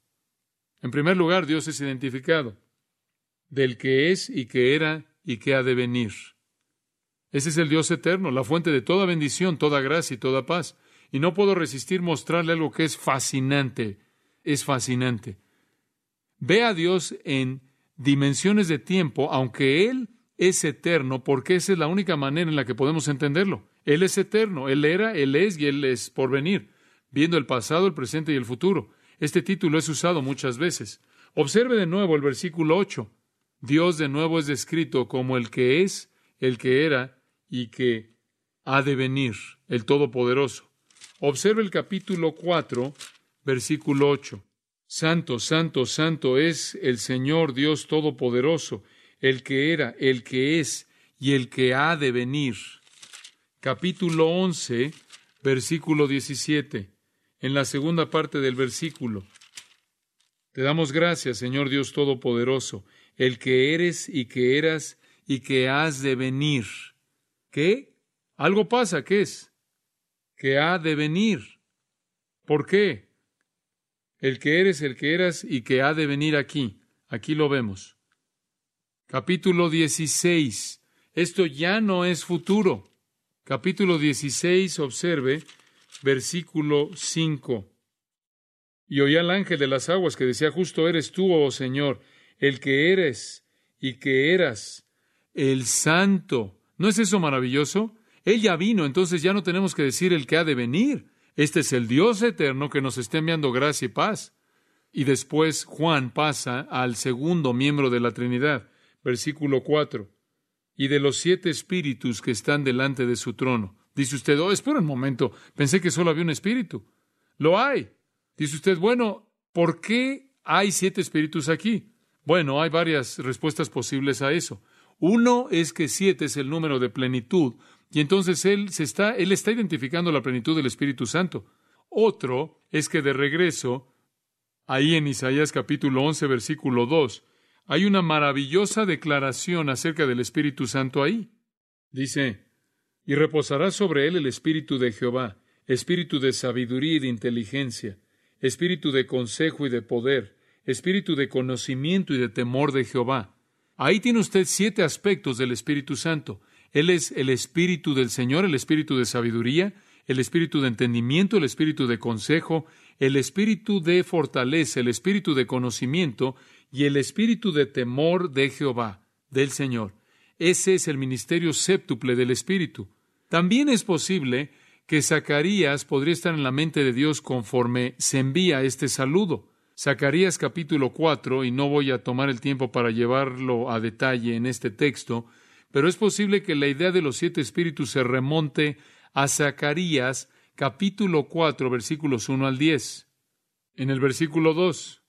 En primer lugar, Dios es identificado del que es y que era y que ha de venir. Ese es el Dios eterno, la fuente de toda bendición, toda gracia y toda paz. Y no puedo resistir mostrarle algo que es fascinante, es fascinante. Ve a Dios en dimensiones de tiempo, aunque Él es eterno porque esa es la única manera en la que podemos entenderlo. Él es eterno, Él era, Él es y Él es por venir, viendo el pasado, el presente y el futuro. Este título es usado muchas veces. Observe de nuevo el versículo 8. Dios de nuevo es descrito como el que es, el que era y que ha de venir, el Todopoderoso. Observe el capítulo 4, versículo 8. Santo, santo, santo es el Señor Dios Todopoderoso el que era, el que es y el que ha de venir. Capítulo 11, versículo 17, en la segunda parte del versículo. Te damos gracias, Señor Dios Todopoderoso, el que eres y que eras y que has de venir. ¿Qué? Algo pasa, ¿qué es? Que ha de venir. ¿Por qué? El que eres, el que eras y que ha de venir aquí. Aquí lo vemos. Capítulo 16. Esto ya no es futuro. Capítulo 16, observe, versículo 5. Y oí al ángel de las aguas que decía, justo eres tú, oh Señor, el que eres y que eras, el santo. ¿No es eso maravilloso? Él ya vino, entonces ya no tenemos que decir el que ha de venir. Este es el Dios eterno que nos está enviando gracia y paz. Y después Juan pasa al segundo miembro de la Trinidad versículo 4, y de los siete espíritus que están delante de su trono. Dice usted, oh, espera un momento, pensé que solo había un espíritu. Lo hay. Dice usted, bueno, ¿por qué hay siete espíritus aquí? Bueno, hay varias respuestas posibles a eso. Uno es que siete es el número de plenitud, y entonces él, se está, él está identificando la plenitud del Espíritu Santo. Otro es que de regreso, ahí en Isaías capítulo 11, versículo 2, hay una maravillosa declaración acerca del Espíritu Santo ahí. Dice, y reposará sobre él el Espíritu de Jehová, Espíritu de sabiduría y de inteligencia, Espíritu de consejo y de poder, Espíritu de conocimiento y de temor de Jehová. Ahí tiene usted siete aspectos del Espíritu Santo. Él es el Espíritu del Señor, el Espíritu de sabiduría, el Espíritu de entendimiento, el Espíritu de consejo, el Espíritu de fortaleza, el Espíritu de conocimiento y el Espíritu de temor de Jehová, del Señor. Ese es el ministerio séptuple del Espíritu. También es posible que Zacarías podría estar en la mente de Dios conforme se envía este saludo. Zacarías capítulo 4, y no voy a tomar el tiempo para llevarlo a detalle en este texto, pero es posible que la idea de los siete espíritus se remonte a Zacarías capítulo 4 versículos 1 al 10. En el versículo 2,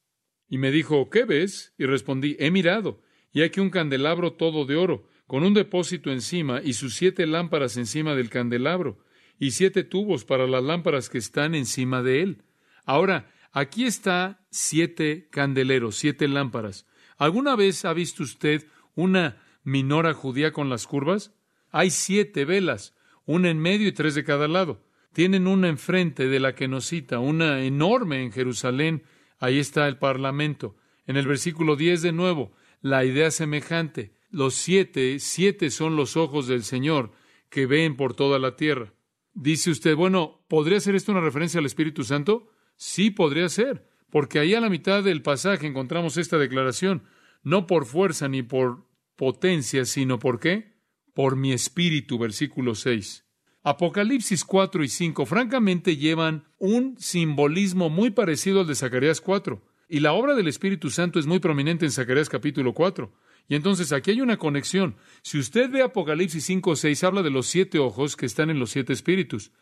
y me dijo, ¿qué ves? Y respondí, he mirado, y aquí un candelabro todo de oro, con un depósito encima y sus siete lámparas encima del candelabro, y siete tubos para las lámparas que están encima de él. Ahora, aquí está siete candeleros, siete lámparas. ¿Alguna vez ha visto usted una minora judía con las curvas? Hay siete velas, una en medio y tres de cada lado. Tienen una enfrente de la que nos cita, una enorme en Jerusalén. Ahí está el parlamento. En el versículo 10 de nuevo, la idea semejante. Los siete, siete son los ojos del Señor que ven por toda la tierra. Dice usted, bueno, ¿podría ser esto una referencia al Espíritu Santo? Sí, podría ser, porque ahí a la mitad del pasaje encontramos esta declaración, no por fuerza ni por sino por qué? Por mi espíritu, versículo 6. Apocalipsis 4 y 5 francamente llevan un simbolismo muy parecido al de Zacarías 4, y la obra del Espíritu Santo es muy prominente en Zacarías capítulo 4. Y entonces aquí hay una conexión. Si usted ve Apocalipsis 5 o 6, habla de los siete ojos que están en los siete espíritus.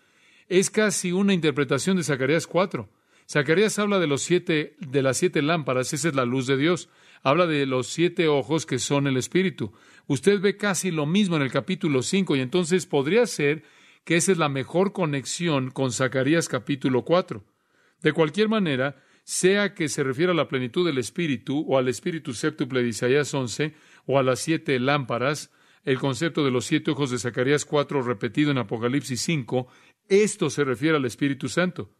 Es casi una interpretación de Zacarías 4. Zacarías habla de los siete, de las siete lámparas, esa es la luz de Dios habla de los siete ojos que son el Espíritu. Usted ve casi lo mismo en el capítulo 5 y entonces podría ser que esa es la mejor conexión con Zacarías capítulo 4. De cualquier manera, sea que se refiera a la plenitud del Espíritu o al Espíritu séptuple de Isaías 11 o a las siete lámparas, el concepto de los siete ojos de Zacarías 4 repetido en Apocalipsis 5, esto se refiere al Espíritu Santo.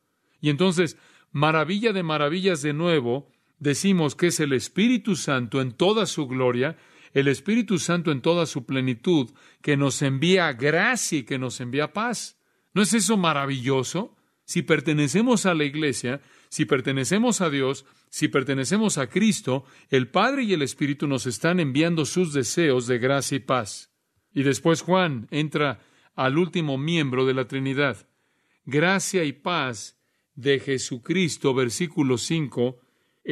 Y entonces, maravilla de maravillas de nuevo, decimos que es el Espíritu Santo en toda su gloria, el Espíritu Santo en toda su plenitud, que nos envía gracia y que nos envía paz. ¿No es eso maravilloso? Si pertenecemos a la Iglesia, si pertenecemos a Dios, si pertenecemos a Cristo, el Padre y el Espíritu nos están enviando sus deseos de gracia y paz. Y después Juan entra al último miembro de la Trinidad. Gracia y paz de Jesucristo, versículo 5,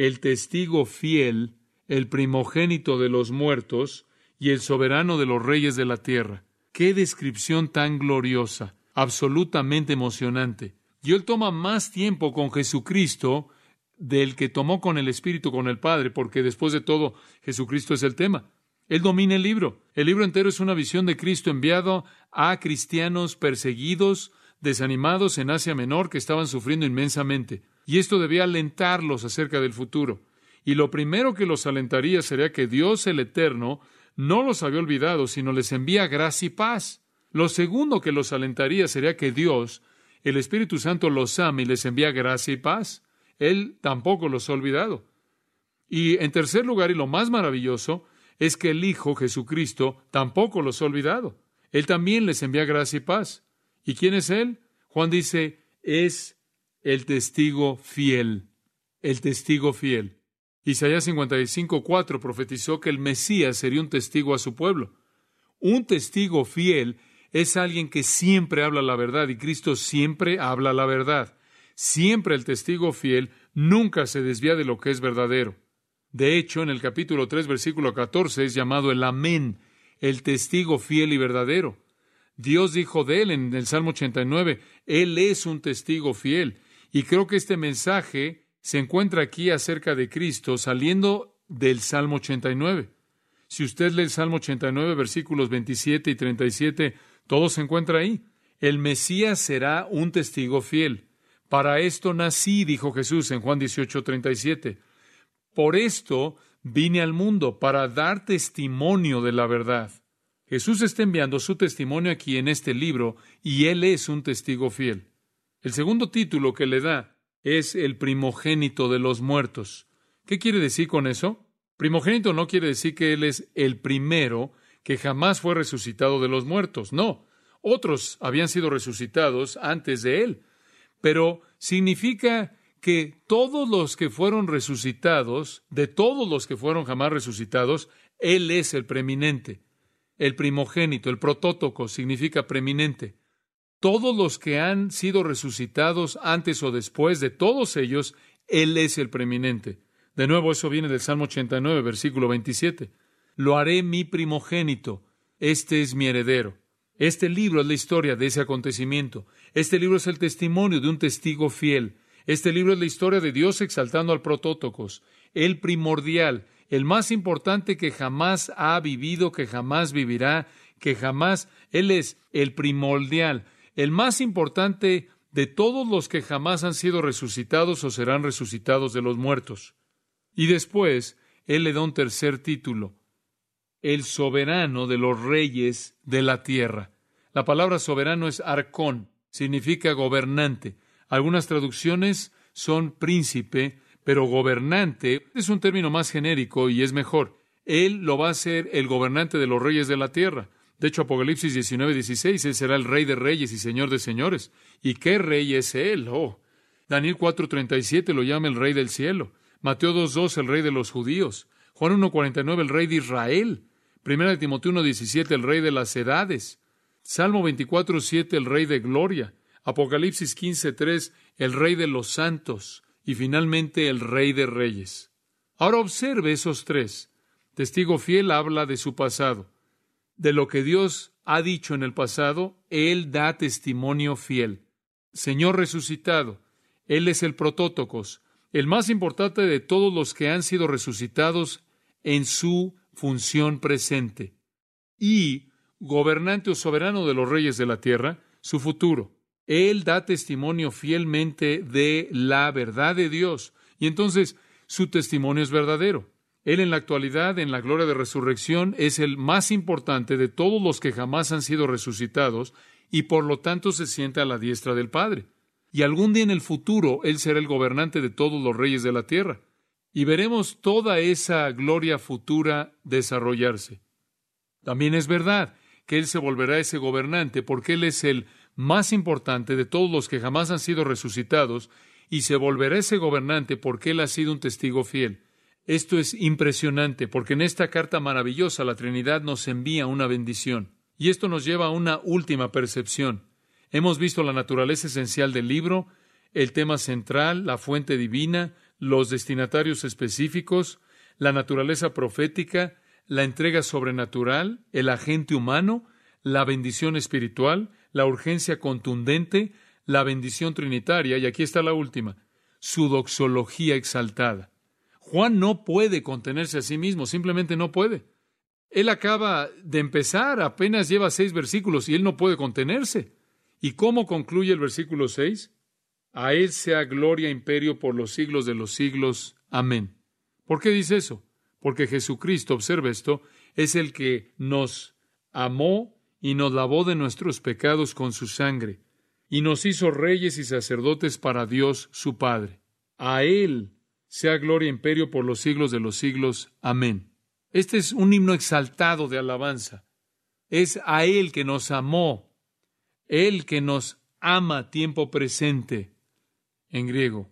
el testigo fiel, el primogénito de los muertos y el soberano de los reyes de la tierra. Qué descripción tan gloriosa, absolutamente emocionante. Y él toma más tiempo con Jesucristo del que tomó con el Espíritu, con el Padre, porque después de todo, Jesucristo es el tema. Él domina el libro. El libro entero es una visión de Cristo enviado a cristianos perseguidos, desanimados en Asia Menor que estaban sufriendo inmensamente. Y esto debía alentarlos acerca del futuro. Y lo primero que los alentaría sería que Dios el Eterno no los había olvidado, sino les envía gracia y paz. Lo segundo que los alentaría sería que Dios, el Espíritu Santo, los ama y les envía gracia y paz. Él tampoco los ha olvidado. Y en tercer lugar, y lo más maravilloso, es que el Hijo Jesucristo tampoco los ha olvidado. Él también les envía gracia y paz. ¿Y quién es Él? Juan dice, es el testigo fiel, el testigo fiel. Isaías 55:4 profetizó que el Mesías sería un testigo a su pueblo. Un testigo fiel es alguien que siempre habla la verdad y Cristo siempre habla la verdad. Siempre el testigo fiel nunca se desvía de lo que es verdadero. De hecho, en el capítulo 3, versículo 14 es llamado el Amén, el testigo fiel y verdadero. Dios dijo de él en el Salmo 89, Él es un testigo fiel Y creo que este mensaje se encuentra aquí acerca de Cristo saliendo del Salmo 89. Si usted lee el Salmo 89, versículos 27 y 37, todo se encuentra ahí. El Mesías será un testigo fiel. Para esto nací, dijo Jesús en Juan 18, 37. Por esto vine al mundo, para dar testimonio de la verdad. Jesús está enviando su testimonio aquí en este libro y Él es un testigo fiel. El segundo título que le da es el primogénito de los muertos. ¿Qué quiere decir con eso? Primogénito no quiere decir que Él es el primero que jamás fue resucitado de los muertos. No, otros habían sido resucitados antes de Él. Pero significa que todos los que fueron resucitados, de todos los que fueron jamás resucitados, Él es el preeminente. El primogénito, el protótoco, significa preeminente. Todos los que han sido resucitados antes o después de todos ellos, Él es el preeminente. De nuevo, eso viene del Salmo 89, versículo 27. Lo haré mi primogénito, este es mi heredero. Este libro es la historia de ese acontecimiento. Este libro es el testimonio de un testigo fiel. Este libro es la historia de Dios exaltando al protótocos, el primordial, el más importante que jamás ha vivido, que jamás vivirá, que jamás, Él es el primordial, el más importante de todos los que jamás han sido resucitados o serán resucitados de los muertos. Y después, él le da un tercer título, el soberano de los reyes de la tierra. La palabra soberano es arcón, significa gobernante. Algunas traducciones son príncipe, pero gobernante es un término más genérico y es mejor. Él lo va a ser el gobernante de los reyes de la tierra. De hecho, Apocalipsis 19, 16, Él será el rey de reyes y señor de señores. ¿Y qué rey es Él? Oh, Daniel 4, 37 lo llama el rey del cielo. Mateo 2.2, el rey de los judíos. Juan 1.49, el rey de Israel. Primera de Timoteo 1.17, el rey de las edades. Salmo 24.7, el rey de gloria. Apocalipsis 15.3, el rey de los santos. Y finalmente, el rey de reyes. Ahora observe esos tres. Testigo fiel habla de su pasado. De lo que Dios ha dicho en el pasado, Él da testimonio fiel. Señor resucitado, Él es el protótocos, el más importante de todos los que han sido resucitados en su función presente, y gobernante o soberano de los reyes de la tierra, su futuro. Él da testimonio fielmente de la verdad de Dios, y entonces su testimonio es verdadero. Él en la actualidad, en la gloria de resurrección, es el más importante de todos los que jamás han sido resucitados, y por lo tanto se siente a la diestra del Padre y algún día en el futuro Él será el gobernante de todos los reyes de la tierra. Y veremos toda esa gloria futura desarrollarse. También es verdad que Él se volverá ese gobernante porque Él es el más importante de todos los que jamás han sido resucitados y se volverá ese gobernante porque Él ha sido un testigo fiel. Esto es impresionante porque en esta carta maravillosa la Trinidad nos envía una bendición. Y esto nos lleva a una última percepción. Hemos visto la naturaleza esencial del libro, el tema central, la fuente divina, los destinatarios específicos, la naturaleza profética, la entrega sobrenatural, el agente humano, la bendición espiritual, la urgencia contundente, la bendición trinitaria, y aquí está la última, su doxología exaltada. Juan no puede contenerse a sí mismo, simplemente no puede. Él acaba de empezar, apenas lleva seis versículos y él no puede contenerse. ¿Y cómo concluye el versículo 6? A Él sea gloria imperio por los siglos de los siglos. Amén. ¿Por qué dice eso? Porque Jesucristo, observe esto, es el que nos amó y nos lavó de nuestros pecados con su sangre, y nos hizo reyes y sacerdotes para Dios su Padre. A Él sea gloria e imperio por los siglos de los siglos. Amén. Este es un himno exaltado de alabanza. Es a Él que nos amó él que nos ama tiempo presente en griego.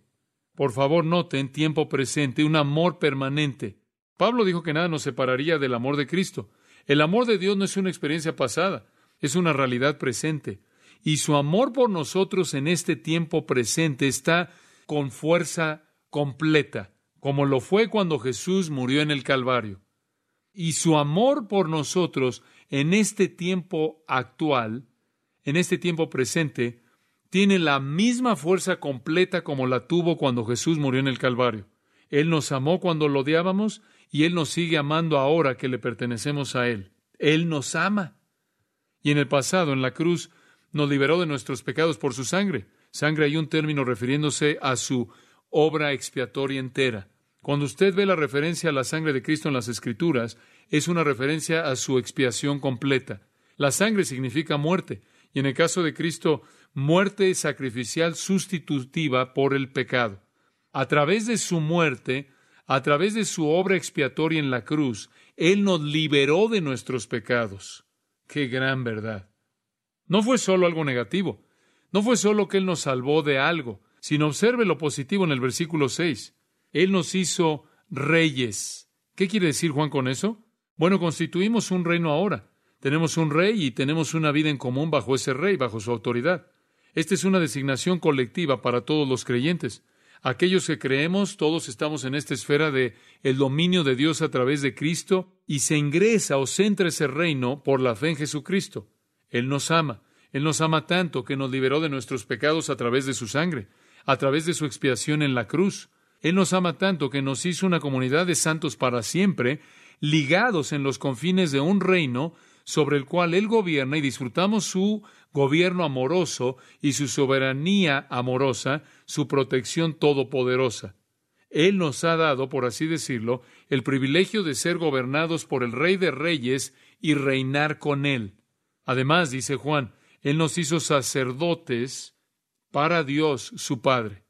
Por favor, noten tiempo presente, un amor permanente. Pablo dijo que nada nos separaría del amor de Cristo. El amor de Dios no es una experiencia pasada, es una realidad presente. Y su amor por nosotros en este tiempo presente está con fuerza completa, como lo fue cuando Jesús murió en el Calvario. Y su amor por nosotros en este tiempo actual en este tiempo presente tiene la misma fuerza completa como la tuvo cuando Jesús murió en el Calvario. Él nos amó cuando lo odiábamos y Él nos sigue amando ahora que le pertenecemos a Él. Él nos ama. Y en el pasado, en la cruz, nos liberó de nuestros pecados por su sangre. Sangre hay un término refiriéndose a su obra expiatoria entera. Cuando usted ve la referencia a la sangre de Cristo en las Escrituras, es una referencia a su expiación completa. La sangre significa muerte, y en el caso de Cristo, muerte sacrificial sustitutiva por el pecado. A través de su muerte, a través de su obra expiatoria en la cruz, Él nos liberó de nuestros pecados. ¡Qué gran verdad! No fue solo algo negativo, no fue solo que Él nos salvó de algo, sino observe lo positivo en el versículo 6. Él nos hizo reyes. ¿Qué quiere decir Juan con eso? Bueno, constituimos un reino ahora. Tenemos un rey y tenemos una vida en común bajo ese rey, bajo su autoridad. Esta es una designación colectiva para todos los creyentes. Aquellos que creemos, todos estamos en esta esfera de el dominio de Dios a través de Cristo y se ingresa o se entra ese reino por la fe en Jesucristo. Él nos ama. Él nos ama tanto que nos liberó de nuestros pecados a través de su sangre, a través de su expiación en la cruz. Él nos ama tanto que nos hizo una comunidad de santos para siempre, ligados en los confines de un reino sobre el cual Él gobierna y disfrutamos su gobierno amoroso y su soberanía amorosa, su protección todopoderosa. Él nos ha dado, por así decirlo, el privilegio de ser gobernados por el Rey de Reyes y reinar con Él. Además, dice Juan, Él nos hizo sacerdotes para Dios su Padre.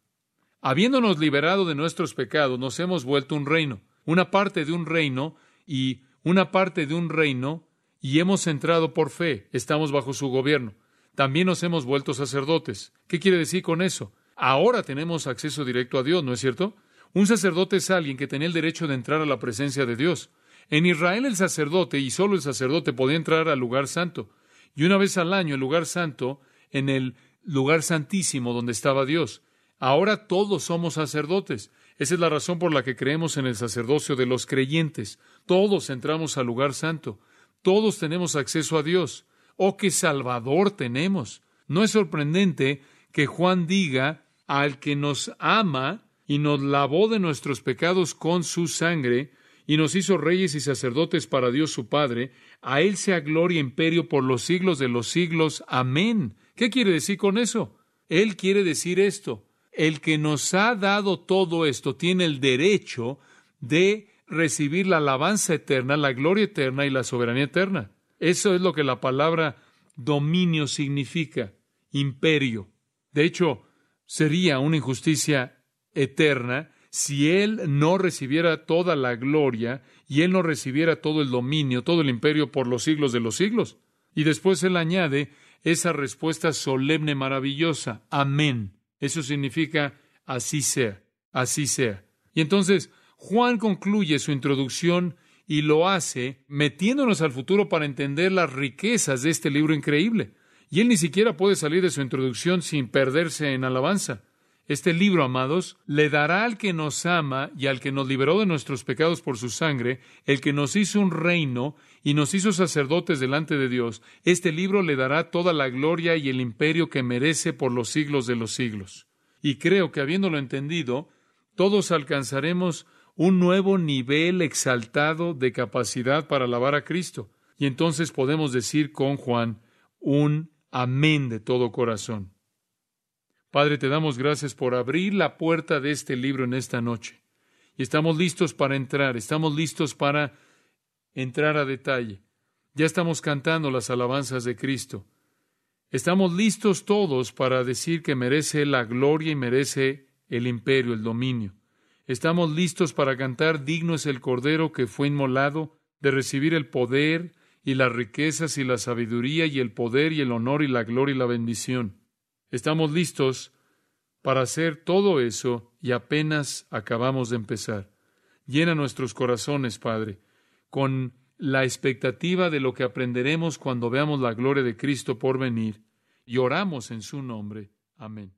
Habiéndonos liberado de nuestros pecados, nos hemos vuelto un reino, una parte de un reino y una parte de un reino y hemos entrado por fe, estamos bajo su gobierno. También nos hemos vuelto sacerdotes. ¿Qué quiere decir con eso? Ahora tenemos acceso directo a Dios, ¿no es cierto? Un sacerdote es alguien que tenía el derecho de entrar a la presencia de Dios. En Israel el sacerdote, y solo el sacerdote, podía entrar al lugar santo. Y una vez al año el lugar santo, en el lugar santísimo donde estaba Dios. Ahora todos somos sacerdotes. Esa es la razón por la que creemos en el sacerdocio de los creyentes. Todos entramos al lugar santo. Todos tenemos acceso a Dios. ¡Oh, qué Salvador tenemos! No es sorprendente que Juan diga al que nos ama y nos lavó de nuestros pecados con su sangre y nos hizo reyes y sacerdotes para Dios su Padre, a Él sea gloria e imperio por los siglos de los siglos. Amén. ¿Qué quiere decir con eso? Él quiere decir esto. El que nos ha dado todo esto tiene el derecho de recibir la alabanza eterna, la gloria eterna y la soberanía eterna. Eso es lo que la palabra dominio significa, imperio. De hecho, sería una injusticia eterna si Él no recibiera toda la gloria y Él no recibiera todo el dominio, todo el imperio por los siglos de los siglos. Y después Él añade esa respuesta solemne, maravillosa, amén. Eso significa así sea, así sea. Y entonces Juan concluye su introducción y lo hace metiéndonos al futuro para entender las riquezas de este libro increíble. Y él ni siquiera puede salir de su introducción sin perderse en alabanza. Este libro, amados, le dará al que nos ama y al que nos liberó de nuestros pecados por su sangre, el que nos hizo un reino y nos hizo sacerdotes delante de Dios, este libro le dará toda la gloria y el imperio que merece por los siglos de los siglos. Y creo que habiéndolo entendido, todos alcanzaremos un nuevo nivel exaltado de capacidad para alabar a Cristo. Y entonces podemos decir con Juan un amén de todo corazón. Padre, te damos gracias por abrir la puerta de este libro en esta noche. Y estamos listos para entrar, estamos listos para entrar a detalle. Ya estamos cantando las alabanzas de Cristo. Estamos listos todos para decir que merece la gloria y merece el imperio, el dominio. Estamos listos para cantar digno es el Cordero que fue inmolado, de recibir el poder y las riquezas y la sabiduría y el poder y el honor y la gloria y la bendición. Estamos listos para hacer todo eso y apenas acabamos de empezar. Llena nuestros corazones, Padre, con la expectativa de lo que aprenderemos cuando veamos la gloria de Cristo por venir, y oramos en su nombre. Amén.